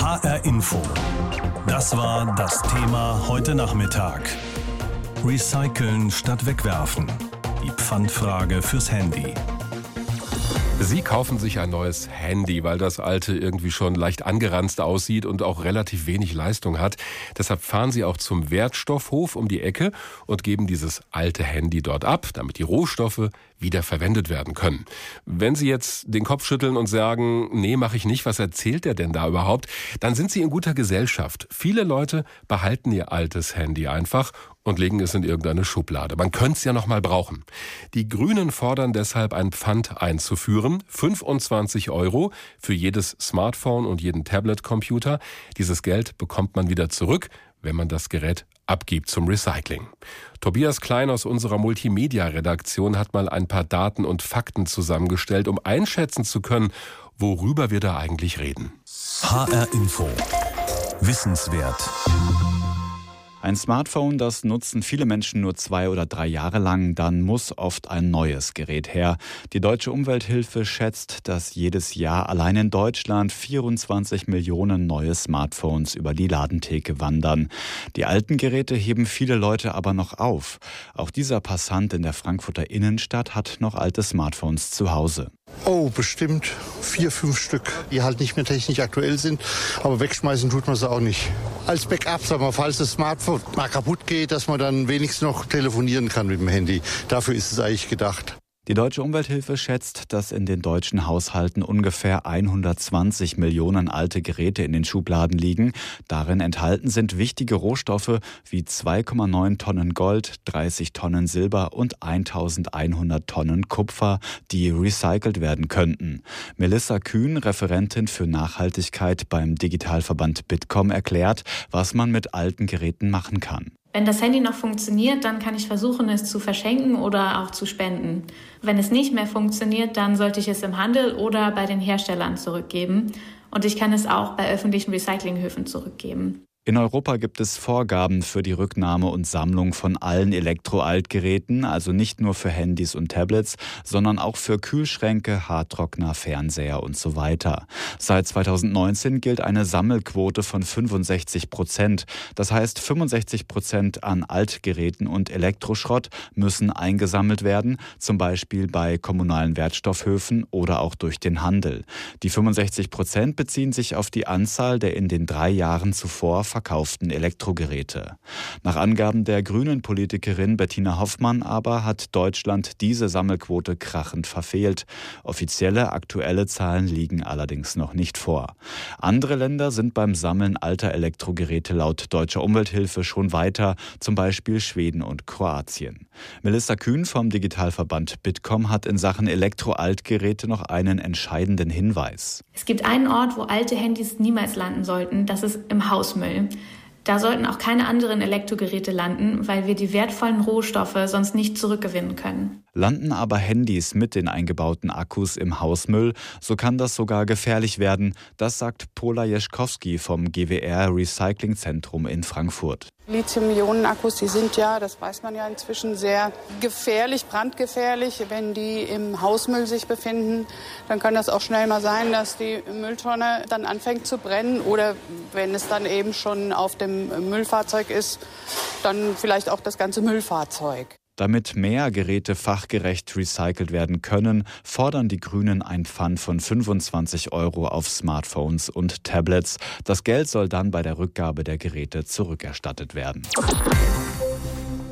HR Info. Das war das Thema heute Nachmittag. Recyceln statt wegwerfen. Die Pfandfrage fürs Handy. Sie kaufen sich ein neues Handy, weil das alte irgendwie schon leicht angeranzt aussieht und auch relativ wenig Leistung hat. Deshalb fahren Sie auch zum Wertstoffhof um die Ecke und geben dieses alte Handy dort ab, damit die Rohstoffe wieder verwendet werden können. Wenn Sie jetzt den Kopf schütteln und sagen, nee, mache ich nicht, was erzählt der denn da überhaupt, dann sind Sie in guter Gesellschaft. Viele Leute behalten ihr altes Handy einfach und legen es in irgendeine Schublade. Man könnte es ja noch mal brauchen. Die Grünen fordern deshalb ein Pfand einzuführen, 25 Euro für jedes Smartphone und jeden Tablet-Computer. Dieses Geld bekommt man wieder zurück, wenn man das Gerät abgibt zum Recycling. Tobias Klein aus unserer Multimedia-Redaktion hat mal ein paar Daten und Fakten zusammengestellt, um einschätzen zu können, worüber wir da eigentlich reden. HR Info. Wissenswert. Ein Smartphone, das nutzen viele Menschen nur zwei oder drei Jahre lang, dann muss oft ein neues Gerät her. Die Deutsche Umwelthilfe schätzt, dass jedes Jahr allein in Deutschland 24 Millionen neue Smartphones über die Ladentheke wandern. Die alten Geräte heben viele Leute aber noch auf. Auch dieser Passant in der Frankfurter Innenstadt hat noch alte Smartphones zu Hause. Oh, bestimmt vier, fünf Stück, die halt nicht mehr technisch aktuell sind. Aber wegschmeißen tut man sie auch nicht. Als Backup, sagen wir, falls das Smartphone mal kaputt geht, dass man dann wenigstens noch telefonieren kann mit dem Handy. Dafür ist es eigentlich gedacht. Die Deutsche Umwelthilfe schätzt, dass in den deutschen Haushalten ungefähr 120 Millionen alte Geräte in den Schubladen liegen. Darin enthalten sind wichtige Rohstoffe wie 2,9 Tonnen Gold, 30 Tonnen Silber und 1100 Tonnen Kupfer, die recycelt werden könnten. Melissa Kühn, Referentin für Nachhaltigkeit beim Digitalverband Bitkom, erklärt, was man mit alten Geräten machen kann. Wenn das Handy noch funktioniert, dann kann ich versuchen, es zu verschenken oder auch zu spenden. Wenn es nicht mehr funktioniert, dann sollte ich es im Handel oder bei den Herstellern zurückgeben. Und ich kann es auch bei öffentlichen Recyclinghöfen zurückgeben. In Europa gibt es Vorgaben für die Rücknahme und Sammlung von allen Elektroaltgeräten, also nicht nur für Handys und Tablets, sondern auch für Kühlschränke, Hardtrockner, Fernseher und so weiter. Seit 2019 gilt eine Sammelquote von 65 Prozent. Das heißt, 65 Prozent an Altgeräten und Elektroschrott müssen eingesammelt werden, zum Beispiel bei kommunalen Wertstoffhöfen oder auch durch den Handel. Die 65 Prozent beziehen sich auf die Anzahl der in den drei Jahren zuvor verkauften Elektrogeräte. Nach Angaben der grünen Politikerin Bettina Hoffmann aber hat Deutschland diese Sammelquote krachend verfehlt. Offizielle aktuelle Zahlen liegen allerdings noch nicht vor. Andere Länder sind beim Sammeln alter Elektrogeräte laut deutscher Umwelthilfe schon weiter, zum Beispiel Schweden und Kroatien. Melissa Kühn vom Digitalverband Bitkom hat in Sachen Elektroaltgeräte noch einen entscheidenden Hinweis. Es gibt einen Ort, wo alte Handys niemals landen sollten, das ist im Hausmüll. Da sollten auch keine anderen Elektrogeräte landen, weil wir die wertvollen Rohstoffe sonst nicht zurückgewinnen können. Landen aber Handys mit den eingebauten Akkus im Hausmüll, so kann das sogar gefährlich werden. Das sagt Pola Jeschkowski vom GWR Recycling Zentrum in Frankfurt. Lithium-Ionen-Akkus, die sind ja, das weiß man ja inzwischen, sehr gefährlich, brandgefährlich. Wenn die im Hausmüll sich befinden, dann kann das auch schnell mal sein, dass die Mülltonne dann anfängt zu brennen oder wenn es dann eben schon auf dem Müllfahrzeug ist, dann vielleicht auch das ganze Müllfahrzeug. Damit mehr Geräte fachgerecht recycelt werden können, fordern die Grünen ein Pfand von 25 Euro auf Smartphones und Tablets. Das Geld soll dann bei der Rückgabe der Geräte zurückerstattet werden.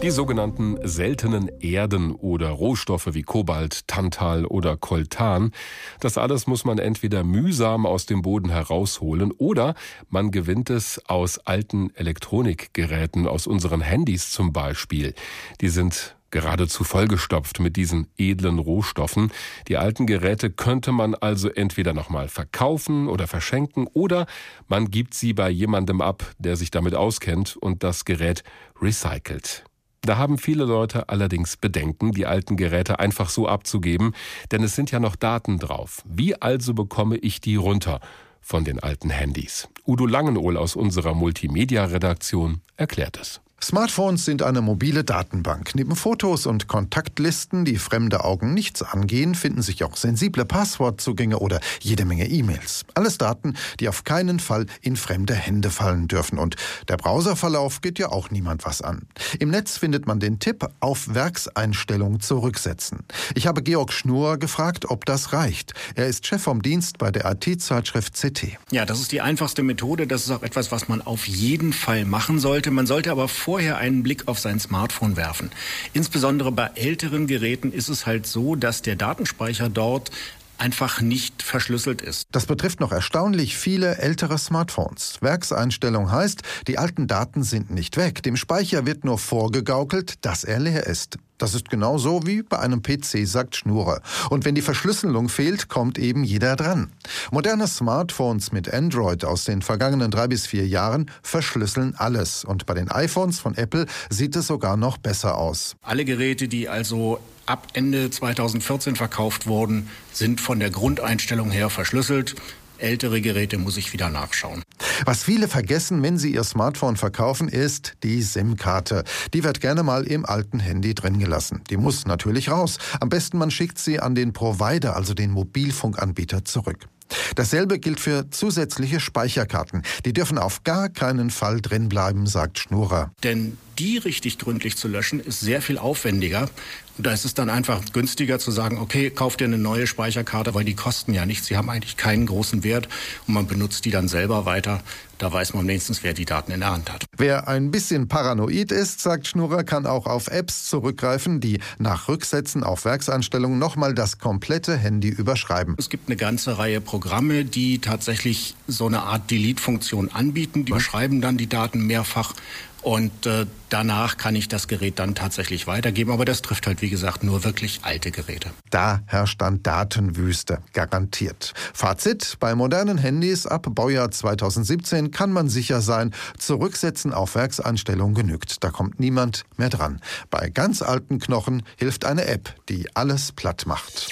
Die sogenannten seltenen Erden oder Rohstoffe wie Kobalt, Tantal oder Koltan, das alles muss man entweder mühsam aus dem Boden herausholen oder man gewinnt es aus alten Elektronikgeräten, aus unseren Handys zum Beispiel. Die sind geradezu vollgestopft mit diesen edlen Rohstoffen. Die alten Geräte könnte man also entweder nochmal verkaufen oder verschenken oder man gibt sie bei jemandem ab, der sich damit auskennt und das Gerät recycelt. Da haben viele Leute allerdings Bedenken, die alten Geräte einfach so abzugeben, denn es sind ja noch Daten drauf. Wie also bekomme ich die runter von den alten Handys? Udo Langenohl aus unserer Multimedia-Redaktion erklärt es. Smartphones sind eine mobile Datenbank. Neben Fotos und Kontaktlisten, die fremde Augen nichts angehen, finden sich auch sensible Passwortzugänge oder jede Menge E-Mails. Alles Daten, die auf keinen Fall in fremde Hände fallen dürfen. Und der Browserverlauf geht ja auch niemand was an. Im Netz findet man den Tipp auf Werkseinstellung zurücksetzen. Ich habe Georg Schnur gefragt, ob das reicht. Er ist Chef vom Dienst bei der IT-Zeitschrift CT. Ja, das ist die einfachste Methode. Das ist auch etwas, was man auf jeden Fall machen sollte. Man sollte aber vorher einen Blick auf sein Smartphone werfen. Insbesondere bei älteren Geräten ist es halt so, dass der Datenspeicher dort einfach nicht verschlüsselt ist. Das betrifft noch erstaunlich viele ältere Smartphones. Werkseinstellung heißt, die alten Daten sind nicht weg. Dem Speicher wird nur vorgegaukelt, dass er leer ist. Das ist genauso wie bei einem PC, sagt Schnure. Und wenn die Verschlüsselung fehlt, kommt eben jeder dran. Moderne Smartphones mit Android aus den vergangenen drei bis vier Jahren verschlüsseln alles. Und bei den iPhones von Apple sieht es sogar noch besser aus. Alle Geräte, die also ab Ende 2014 verkauft wurden, sind von der Grundeinstellung her verschlüsselt. Ältere Geräte muss ich wieder nachschauen. Was viele vergessen, wenn sie ihr Smartphone verkaufen, ist die SIM-Karte. Die wird gerne mal im alten Handy drin gelassen. Die muss natürlich raus. Am besten man schickt sie an den Provider, also den Mobilfunkanbieter, zurück. Dasselbe gilt für zusätzliche Speicherkarten. Die dürfen auf gar keinen Fall drin bleiben, sagt Schnurer. Denn die richtig gründlich zu löschen, ist sehr viel aufwendiger. Und da ist es dann einfach günstiger zu sagen, okay, kauf dir eine neue Speicherkarte, weil die kosten ja nichts. Sie haben eigentlich keinen großen Wert und man benutzt die dann selber weiter. Da weiß man wenigstens, wer die Daten in der Hand hat. Wer ein bisschen paranoid ist, sagt Schnurrer, kann auch auf Apps zurückgreifen, die nach Rücksetzen auf Werkseinstellungen nochmal das komplette Handy überschreiben. Es gibt eine ganze Reihe Programme, die tatsächlich so eine Art Delete-Funktion anbieten. Die überschreiben dann die Daten mehrfach und äh, danach kann ich das Gerät dann tatsächlich weitergeben. Aber das trifft halt, wie gesagt, nur wirklich alte Geräte. Da herrscht dann Datenwüste, garantiert. Fazit, bei modernen Handys ab Baujahr 2017 kann man sicher sein, zurücksetzen auf Werksanstellung genügt. Da kommt niemand mehr dran. Bei ganz alten Knochen hilft eine App, die alles platt macht.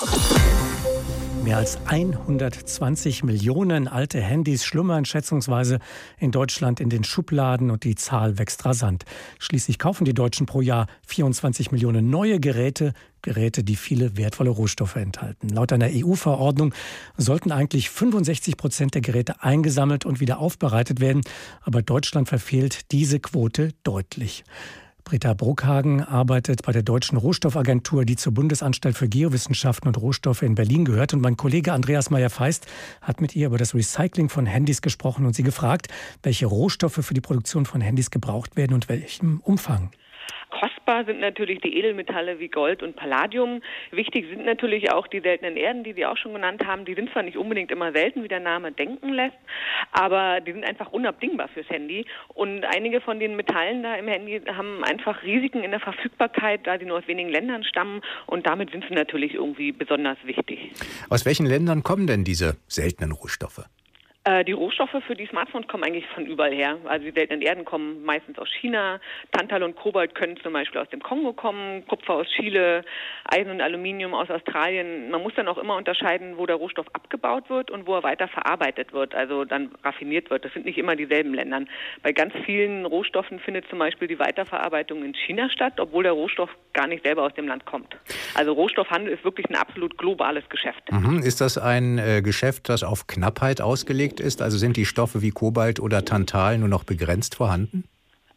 Mehr als 120 Millionen alte Handys schlummern schätzungsweise in Deutschland in den Schubladen und die Zahl wächst rasant. Schließlich kaufen die Deutschen pro Jahr 24 Millionen neue Geräte, Geräte, die viele wertvolle Rohstoffe enthalten. Laut einer EU-Verordnung sollten eigentlich 65 Prozent der Geräte eingesammelt und wieder aufbereitet werden, aber Deutschland verfehlt diese Quote deutlich. Britta Bruckhagen arbeitet bei der Deutschen Rohstoffagentur, die zur Bundesanstalt für Geowissenschaften und Rohstoffe in Berlin gehört. Und mein Kollege Andreas Meyer-Feist hat mit ihr über das Recycling von Handys gesprochen und sie gefragt, welche Rohstoffe für die Produktion von Handys gebraucht werden und welchem Umfang. Kostbar sind natürlich die Edelmetalle wie Gold und Palladium. Wichtig sind natürlich auch die seltenen Erden, die Sie auch schon genannt haben. Die sind zwar nicht unbedingt immer selten, wie der Name denken lässt, aber die sind einfach unabdingbar fürs Handy. Und einige von den Metallen da im Handy haben einfach Risiken in der Verfügbarkeit, da sie nur aus wenigen Ländern stammen. Und damit sind sie natürlich irgendwie besonders wichtig. Aus welchen Ländern kommen denn diese seltenen Rohstoffe? Äh, die Rohstoffe für die Smartphones kommen eigentlich von überall her. Also die seltenen Erden kommen meistens aus China. Tantal und Kobalt können zum Beispiel aus dem Kongo kommen, Kupfer aus Chile, Eisen und Aluminium aus Australien. Man muss dann auch immer unterscheiden, wo der Rohstoff abgebaut wird und wo er weiter verarbeitet wird, also dann raffiniert wird. Das sind nicht immer dieselben Länder. Bei ganz vielen Rohstoffen findet zum Beispiel die Weiterverarbeitung in China statt, obwohl der Rohstoff gar nicht selber aus dem Land kommt. Also Rohstoffhandel ist wirklich ein absolut globales Geschäft. Mhm. Ist das ein äh, Geschäft, das auf Knappheit ausgelegt ist? Also sind die Stoffe wie Kobalt oder Tantal nur noch begrenzt vorhanden?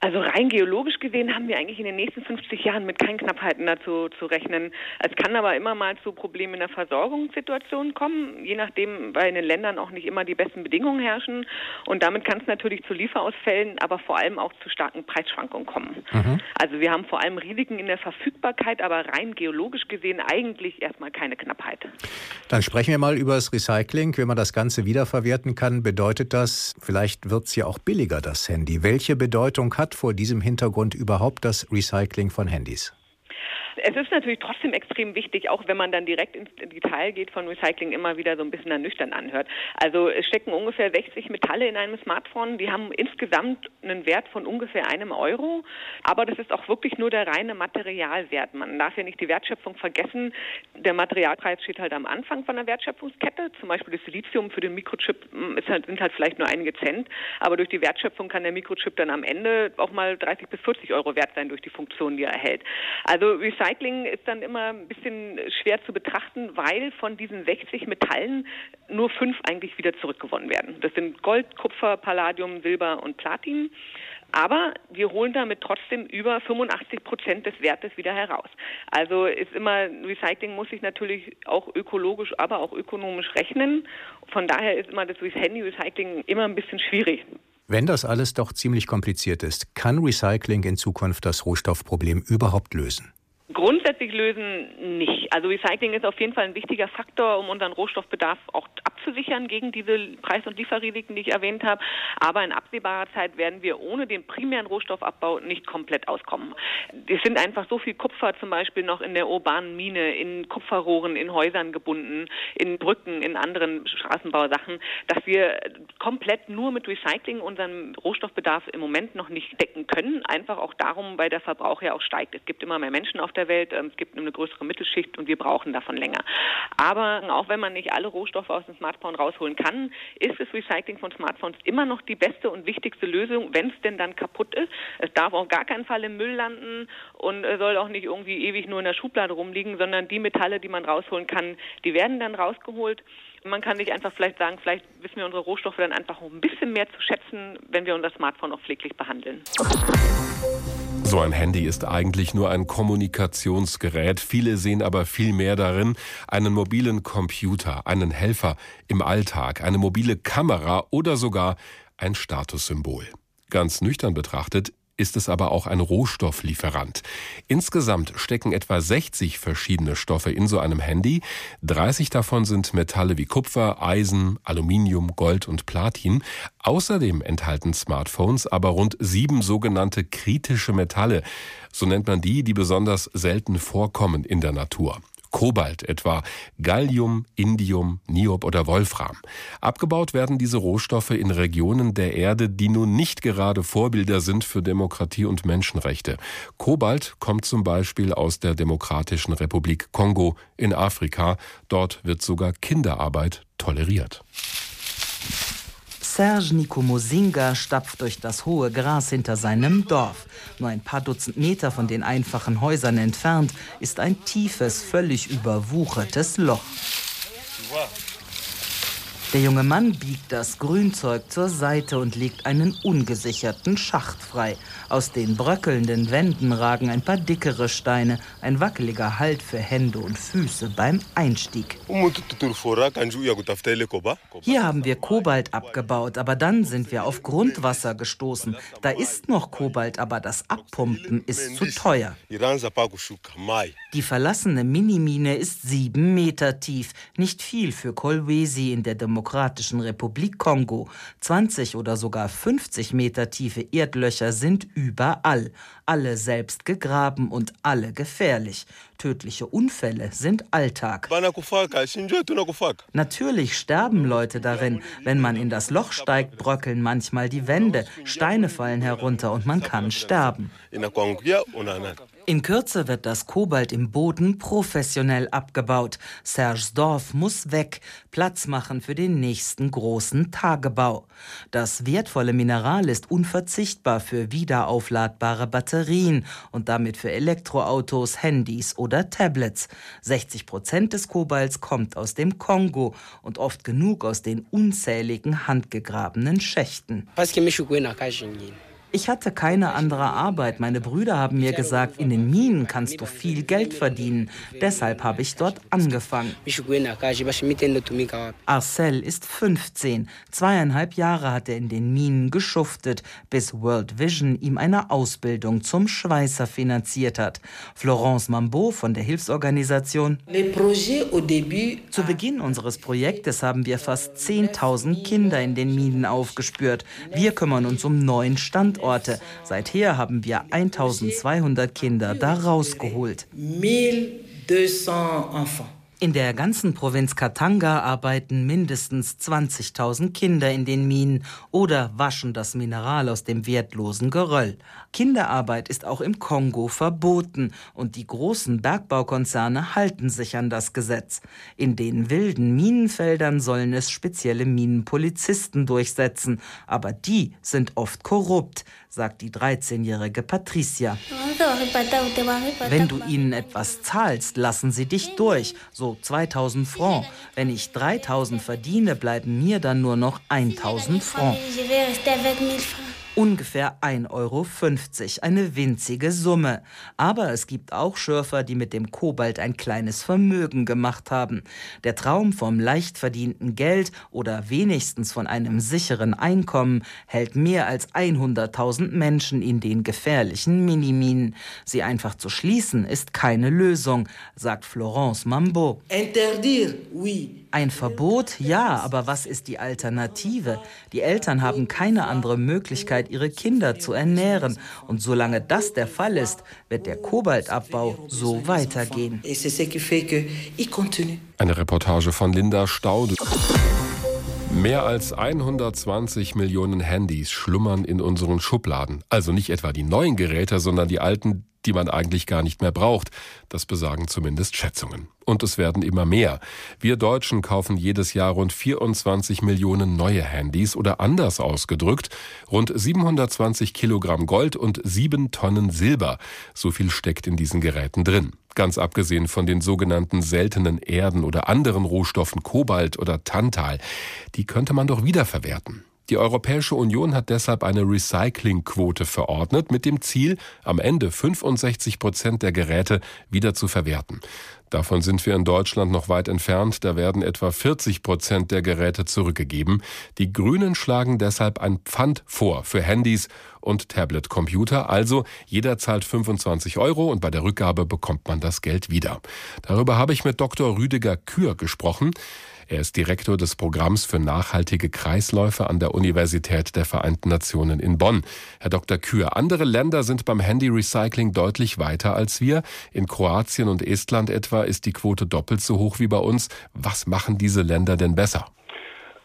Also rein geologisch gesehen haben wir eigentlich in den nächsten 50 Jahren mit keinen Knappheiten dazu zu rechnen. Es kann aber immer mal zu Problemen in der Versorgungssituation kommen, je nachdem, weil in den Ländern auch nicht immer die besten Bedingungen herrschen. Und damit kann es natürlich zu Lieferausfällen, aber vor allem auch zu starken Preisschwankungen kommen. Mhm. Also wir haben vor allem Risiken in der Verfügbarkeit, aber rein geologisch gesehen eigentlich erstmal keine Knappheit. Dann sprechen wir mal über das Recycling. Wenn man das Ganze wiederverwerten kann, bedeutet das, vielleicht wird es ja auch billiger, das Handy. Welche Bedeutung hat vor diesem Hintergrund überhaupt das Recycling von Handys? Es ist natürlich trotzdem extrem wichtig, auch wenn man dann direkt ins Detail geht von Recycling, immer wieder so ein bisschen ernüchternd anhört. Also es stecken ungefähr 60 Metalle in einem Smartphone. Die haben insgesamt einen Wert von ungefähr einem Euro. Aber das ist auch wirklich nur der reine Materialwert. Man darf ja nicht die Wertschöpfung vergessen. Der Materialpreis steht halt am Anfang von der Wertschöpfungskette. Zum Beispiel das Silizium für den Mikrochip hm, halt, sind halt vielleicht nur einige Cent. Aber durch die Wertschöpfung kann der Mikrochip dann am Ende auch mal 30 bis 40 Euro wert sein durch die Funktion, die er erhält. Also Recycling ist dann immer ein bisschen schwer zu betrachten, weil von diesen 60 Metallen nur fünf eigentlich wieder zurückgewonnen werden. Das sind Gold, Kupfer, Palladium, Silber und Platin. Aber wir holen damit trotzdem über 85 Prozent des Wertes wieder heraus. Also ist immer, Recycling muss sich natürlich auch ökologisch, aber auch ökonomisch rechnen. Von daher ist immer das Handy-Recycling immer ein bisschen schwierig. Wenn das alles doch ziemlich kompliziert ist, kann Recycling in Zukunft das Rohstoffproblem überhaupt lösen? Grundsätzlich lösen nicht. Also Recycling ist auf jeden Fall ein wichtiger Faktor, um unseren Rohstoffbedarf auch abzusichern gegen diese Preis- und Lieferrisiken, die ich erwähnt habe. Aber in absehbarer Zeit werden wir ohne den primären Rohstoffabbau nicht komplett auskommen. Es sind einfach so viel Kupfer zum Beispiel noch in der urbanen Mine, in Kupferrohren, in Häusern gebunden, in Brücken, in anderen Straßenbausachen, dass wir komplett nur mit Recycling unseren Rohstoffbedarf im Moment noch nicht decken können. Einfach auch darum, weil der Verbrauch ja auch steigt. Es gibt immer mehr Menschen auf der der Welt. Ähm, es gibt eine größere Mittelschicht und wir brauchen davon länger. Aber auch wenn man nicht alle Rohstoffe aus dem Smartphone rausholen kann, ist das Recycling von Smartphones immer noch die beste und wichtigste Lösung, wenn es denn dann kaputt ist. Es darf auf gar keinen Fall im Müll landen und soll auch nicht irgendwie ewig nur in der Schublade rumliegen, sondern die Metalle, die man rausholen kann, die werden dann rausgeholt. Man kann nicht einfach vielleicht sagen, vielleicht wissen wir unsere Rohstoffe dann einfach ein bisschen mehr zu schätzen, wenn wir unser Smartphone auch pfleglich behandeln. So ein Handy ist eigentlich nur ein Kommunikationsgerät. Viele sehen aber viel mehr darin. Einen mobilen Computer, einen Helfer im Alltag, eine mobile Kamera oder sogar ein Statussymbol. Ganz nüchtern betrachtet ist es aber auch ein Rohstofflieferant. Insgesamt stecken etwa 60 verschiedene Stoffe in so einem Handy. 30 davon sind Metalle wie Kupfer, Eisen, Aluminium, Gold und Platin. Außerdem enthalten Smartphones aber rund sieben sogenannte kritische Metalle. So nennt man die, die besonders selten vorkommen in der Natur. Kobalt etwa, Gallium, Indium, Niob oder Wolfram. Abgebaut werden diese Rohstoffe in Regionen der Erde, die nun nicht gerade Vorbilder sind für Demokratie und Menschenrechte. Kobalt kommt zum Beispiel aus der Demokratischen Republik Kongo in Afrika. Dort wird sogar Kinderarbeit toleriert. Serge Nikomosinga stapft durch das hohe Gras hinter seinem Dorf. Nur ein paar Dutzend Meter von den einfachen Häusern entfernt ist ein tiefes, völlig überwuchertes Loch. Der junge Mann biegt das Grünzeug zur Seite und legt einen ungesicherten Schacht frei. Aus den bröckelnden Wänden ragen ein paar dickere Steine, ein wackeliger Halt für Hände und Füße beim Einstieg. Hier haben wir Kobalt abgebaut, aber dann sind wir auf Grundwasser gestoßen. Da ist noch Kobalt, aber das Abpumpen ist zu teuer. Die verlassene Minimine ist sieben Meter tief. Nicht viel für Kolwesi in der Demokratischen Republik Kongo. 20 oder sogar 50 Meter tiefe Erdlöcher sind überall. Alle selbst gegraben und alle gefährlich. Tödliche Unfälle sind Alltag. Natürlich sterben Leute darin. Wenn man in das Loch steigt, bröckeln manchmal die Wände. Steine fallen herunter und man kann sterben. In Kürze wird das Kobalt im Boden professionell abgebaut. Serges Dorf muss weg, Platz machen für den nächsten großen Tagebau. Das wertvolle Mineral ist unverzichtbar für wiederaufladbare Batterien und damit für Elektroautos, Handys oder Tablets. 60 Prozent des Kobalts kommt aus dem Kongo und oft genug aus den unzähligen handgegrabenen Schächten. Ich hatte keine andere Arbeit. Meine Brüder haben mir gesagt, in den Minen kannst du viel Geld verdienen. Deshalb habe ich dort angefangen. Arcel ist 15. Zweieinhalb Jahre hat er in den Minen geschuftet, bis World Vision ihm eine Ausbildung zum Schweißer finanziert hat. Florence Mambeau von der Hilfsorganisation. Zu Beginn unseres Projektes haben wir fast 10.000 Kinder in den Minen aufgespürt. Wir kümmern uns um neun Standorte Standorte. Seither haben wir 1200 Kinder da rausgeholt. 1200 enfants. In der ganzen Provinz Katanga arbeiten mindestens 20.000 Kinder in den Minen oder waschen das Mineral aus dem wertlosen Geröll. Kinderarbeit ist auch im Kongo verboten und die großen Bergbaukonzerne halten sich an das Gesetz. In den wilden Minenfeldern sollen es spezielle Minenpolizisten durchsetzen, aber die sind oft korrupt sagt die 13-jährige Patricia. Wenn du ihnen etwas zahlst, lassen sie dich durch, so 2000 Francs. Wenn ich 3000 verdiene, bleiben mir dann nur noch 1000 Francs ungefähr 1,50 Euro, eine winzige Summe. Aber es gibt auch Schürfer, die mit dem Kobalt ein kleines Vermögen gemacht haben. Der Traum vom leicht verdienten Geld oder wenigstens von einem sicheren Einkommen hält mehr als 100.000 Menschen in den gefährlichen Miniminen. Sie einfach zu schließen ist keine Lösung, sagt Florence Mambo. Interdire, oui. Ein Verbot, ja, aber was ist die Alternative? Die Eltern haben keine andere Möglichkeit, ihre Kinder zu ernähren. Und solange das der Fall ist, wird der Kobaltabbau so weitergehen. Eine Reportage von Linda Staude. Mehr als 120 Millionen Handys schlummern in unseren Schubladen. Also nicht etwa die neuen Geräte, sondern die alten, die man eigentlich gar nicht mehr braucht. Das besagen zumindest Schätzungen. Und es werden immer mehr. Wir Deutschen kaufen jedes Jahr rund 24 Millionen neue Handys oder anders ausgedrückt, rund 720 Kilogramm Gold und sieben Tonnen Silber. So viel steckt in diesen Geräten drin. Ganz abgesehen von den sogenannten seltenen Erden oder anderen Rohstoffen Kobalt oder Tantal. Die könnte man doch wiederverwerten. Die Europäische Union hat deshalb eine Recyclingquote verordnet mit dem Ziel, am Ende 65 Prozent der Geräte wieder zu verwerten. Davon sind wir in Deutschland noch weit entfernt. Da werden etwa 40 Prozent der Geräte zurückgegeben. Die Grünen schlagen deshalb ein Pfand vor für Handys und Tablet-Computer. Also jeder zahlt 25 Euro und bei der Rückgabe bekommt man das Geld wieder. Darüber habe ich mit Dr. Rüdiger Kür gesprochen. Er ist Direktor des Programms für nachhaltige Kreisläufe an der Universität der Vereinten Nationen in Bonn. Herr Dr. Kür, andere Länder sind beim Handy-Recycling deutlich weiter als wir. In Kroatien und Estland etwa ist die Quote doppelt so hoch wie bei uns. Was machen diese Länder denn besser?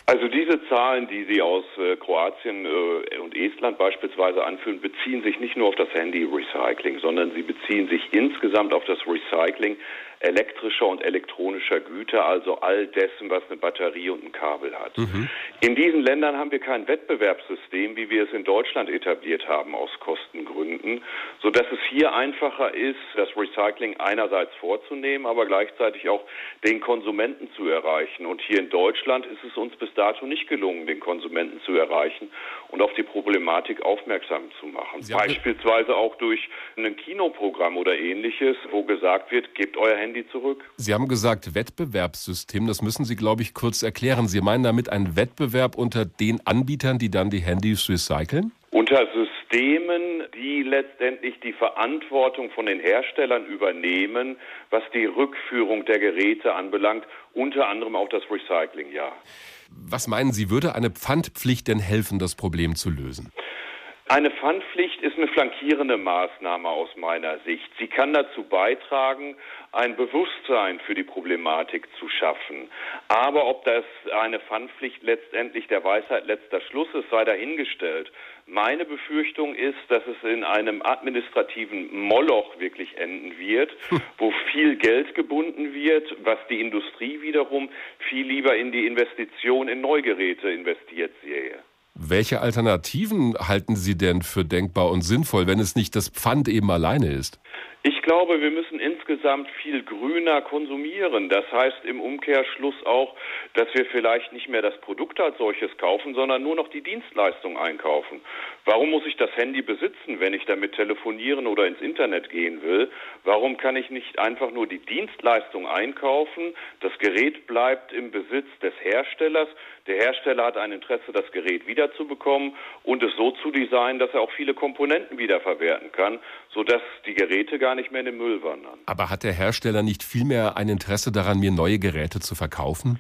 Also diese Zahlen, die Sie aus äh, Kroatien äh, und Estland beispielsweise anführen, beziehen sich nicht nur auf das Handy-Recycling, sondern sie beziehen sich insgesamt auf das Recycling elektrischer und elektronischer Güter, also all dessen, was eine Batterie und ein Kabel hat. Mhm. In diesen Ländern haben wir kein Wettbewerbssystem, wie wir es in Deutschland etabliert haben aus Kostengründen, so dass es hier einfacher ist, das Recycling einerseits vorzunehmen, aber gleichzeitig auch den Konsumenten zu erreichen. Und hier in Deutschland ist es uns bis dato nicht gelungen, den Konsumenten zu erreichen und auf die Problematik aufmerksam zu machen. Beispielsweise auch durch ein Kinoprogramm oder ähnliches, wo gesagt wird, gebt euer Handy zurück. Sie haben gesagt Wettbewerbssystem, das müssen Sie, glaube ich, kurz erklären. Sie meinen damit einen Wettbewerb unter den Anbietern, die dann die Handys recyceln? Unter Systemen, die letztendlich die Verantwortung von den Herstellern übernehmen, was die Rückführung der Geräte anbelangt, unter anderem auch das Recycling, ja. Was meinen Sie, würde eine Pfandpflicht denn helfen, das Problem zu lösen? Eine Pfandpflicht ist eine flankierende Maßnahme aus meiner Sicht. Sie kann dazu beitragen, ein Bewusstsein für die Problematik zu schaffen. Aber ob das eine Pfandpflicht letztendlich der Weisheit letzter Schluss ist, sei dahingestellt. Meine Befürchtung ist, dass es in einem administrativen Moloch wirklich enden wird, wo viel Geld gebunden wird, was die Industrie wiederum viel lieber in die Investition in Neugeräte investiert sehe. Welche Alternativen halten Sie denn für denkbar und sinnvoll, wenn es nicht das Pfand eben alleine ist? Ich glaube, wir müssen insgesamt viel grüner konsumieren. Das heißt im Umkehrschluss auch, dass wir vielleicht nicht mehr das Produkt als solches kaufen, sondern nur noch die Dienstleistung einkaufen. Warum muss ich das Handy besitzen, wenn ich damit telefonieren oder ins Internet gehen will? Warum kann ich nicht einfach nur die Dienstleistung einkaufen? Das Gerät bleibt im Besitz des Herstellers. Der Hersteller hat ein Interesse, das Gerät wiederzubekommen und es so zu designen, dass er auch viele Komponenten wiederverwerten kann, sodass die Geräte gar nicht mehr in den Müll wandern. Aber hat der Hersteller nicht vielmehr ein Interesse daran, mir neue Geräte zu verkaufen?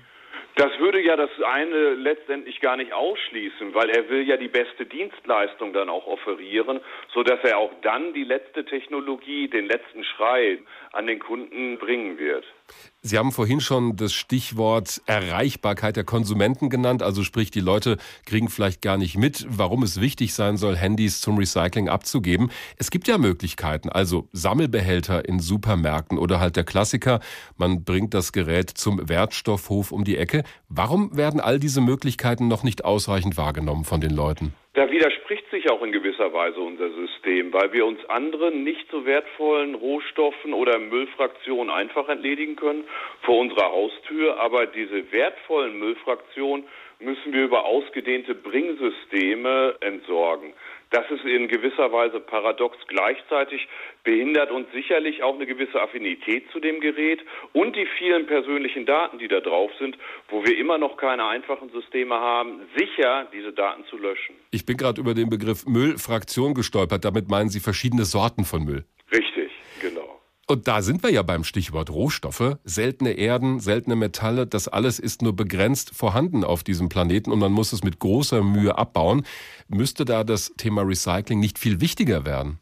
Das würde ja das eine letztendlich gar nicht ausschließen, weil er will ja die beste Dienstleistung dann auch offerieren, so dass er auch dann die letzte Technologie, den letzten Schrei an den Kunden bringen wird. Sie haben vorhin schon das Stichwort Erreichbarkeit der Konsumenten genannt, also sprich, die Leute kriegen vielleicht gar nicht mit, warum es wichtig sein soll, Handys zum Recycling abzugeben. Es gibt ja Möglichkeiten, also Sammelbehälter in Supermärkten oder halt der Klassiker, man bringt das Gerät zum Wertstoffhof um die Ecke. Warum werden all diese Möglichkeiten noch nicht ausreichend wahrgenommen von den Leuten? Da widerspricht sich auch in gewisser Weise unser System, weil wir uns andere nicht so wertvollen Rohstoffen oder Müllfraktionen einfach entledigen können vor unserer Haustür, aber diese wertvollen Müllfraktionen müssen wir über ausgedehnte Bringsysteme entsorgen. Das ist in gewisser Weise paradox. Gleichzeitig behindert uns sicherlich auch eine gewisse Affinität zu dem Gerät und die vielen persönlichen Daten, die da drauf sind, wo wir immer noch keine einfachen Systeme haben, sicher diese Daten zu löschen. Ich bin gerade über den Begriff Müllfraktion gestolpert. Damit meinen Sie verschiedene Sorten von Müll. Und da sind wir ja beim Stichwort Rohstoffe. Seltene Erden, seltene Metalle, das alles ist nur begrenzt vorhanden auf diesem Planeten und man muss es mit großer Mühe abbauen. Müsste da das Thema Recycling nicht viel wichtiger werden?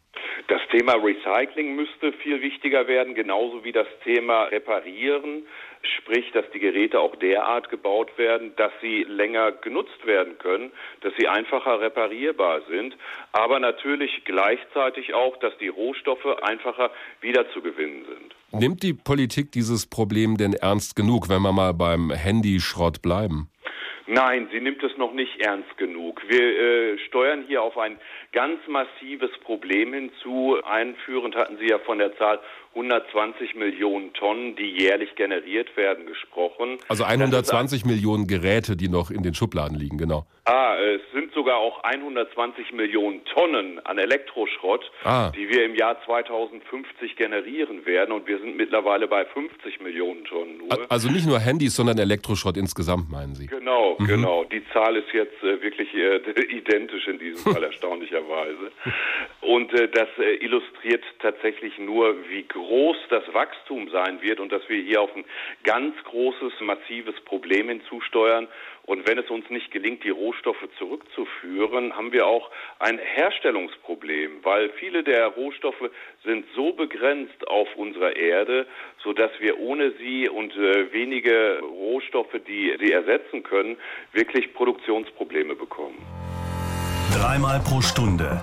Das Thema Recycling müsste viel wichtiger werden, genauso wie das Thema Reparieren sprich, dass die Geräte auch derart gebaut werden, dass sie länger genutzt werden können, dass sie einfacher reparierbar sind, aber natürlich gleichzeitig auch, dass die Rohstoffe einfacher wiederzugewinnen sind. Nimmt die Politik dieses Problem denn ernst genug, wenn wir mal beim Handyschrott bleiben? Nein, sie nimmt es noch nicht ernst genug. Wir äh, steuern hier auf ein ganz massives Problem hinzu. Einführend hatten Sie ja von der Zahl 120 Millionen Tonnen, die jährlich generiert werden, gesprochen. Also 120 Millionen Geräte, die noch in den Schubladen liegen, genau. Ah, es sind sogar auch 120 Millionen Tonnen an Elektroschrott, ah. die wir im Jahr 2050 generieren werden. Und wir sind mittlerweile bei 50 Millionen Tonnen nur. Also nicht nur Handys, sondern Elektroschrott insgesamt, meinen Sie? Genau, mhm. genau. Die Zahl ist jetzt äh, wirklich äh, identisch in diesem Fall, erstaunlicherweise. Und äh, das äh, illustriert tatsächlich nur, wie groß das Wachstum sein wird und dass wir hier auf ein ganz großes, massives Problem hinzusteuern. Und wenn es uns nicht gelingt, die Rohstoffe zurückzuführen, haben wir auch ein Herstellungsproblem, weil viele der Rohstoffe sind so begrenzt auf unserer Erde, sodass wir ohne sie und äh, wenige Rohstoffe, die sie ersetzen können, wirklich Produktionsprobleme bekommen. Dreimal pro Stunde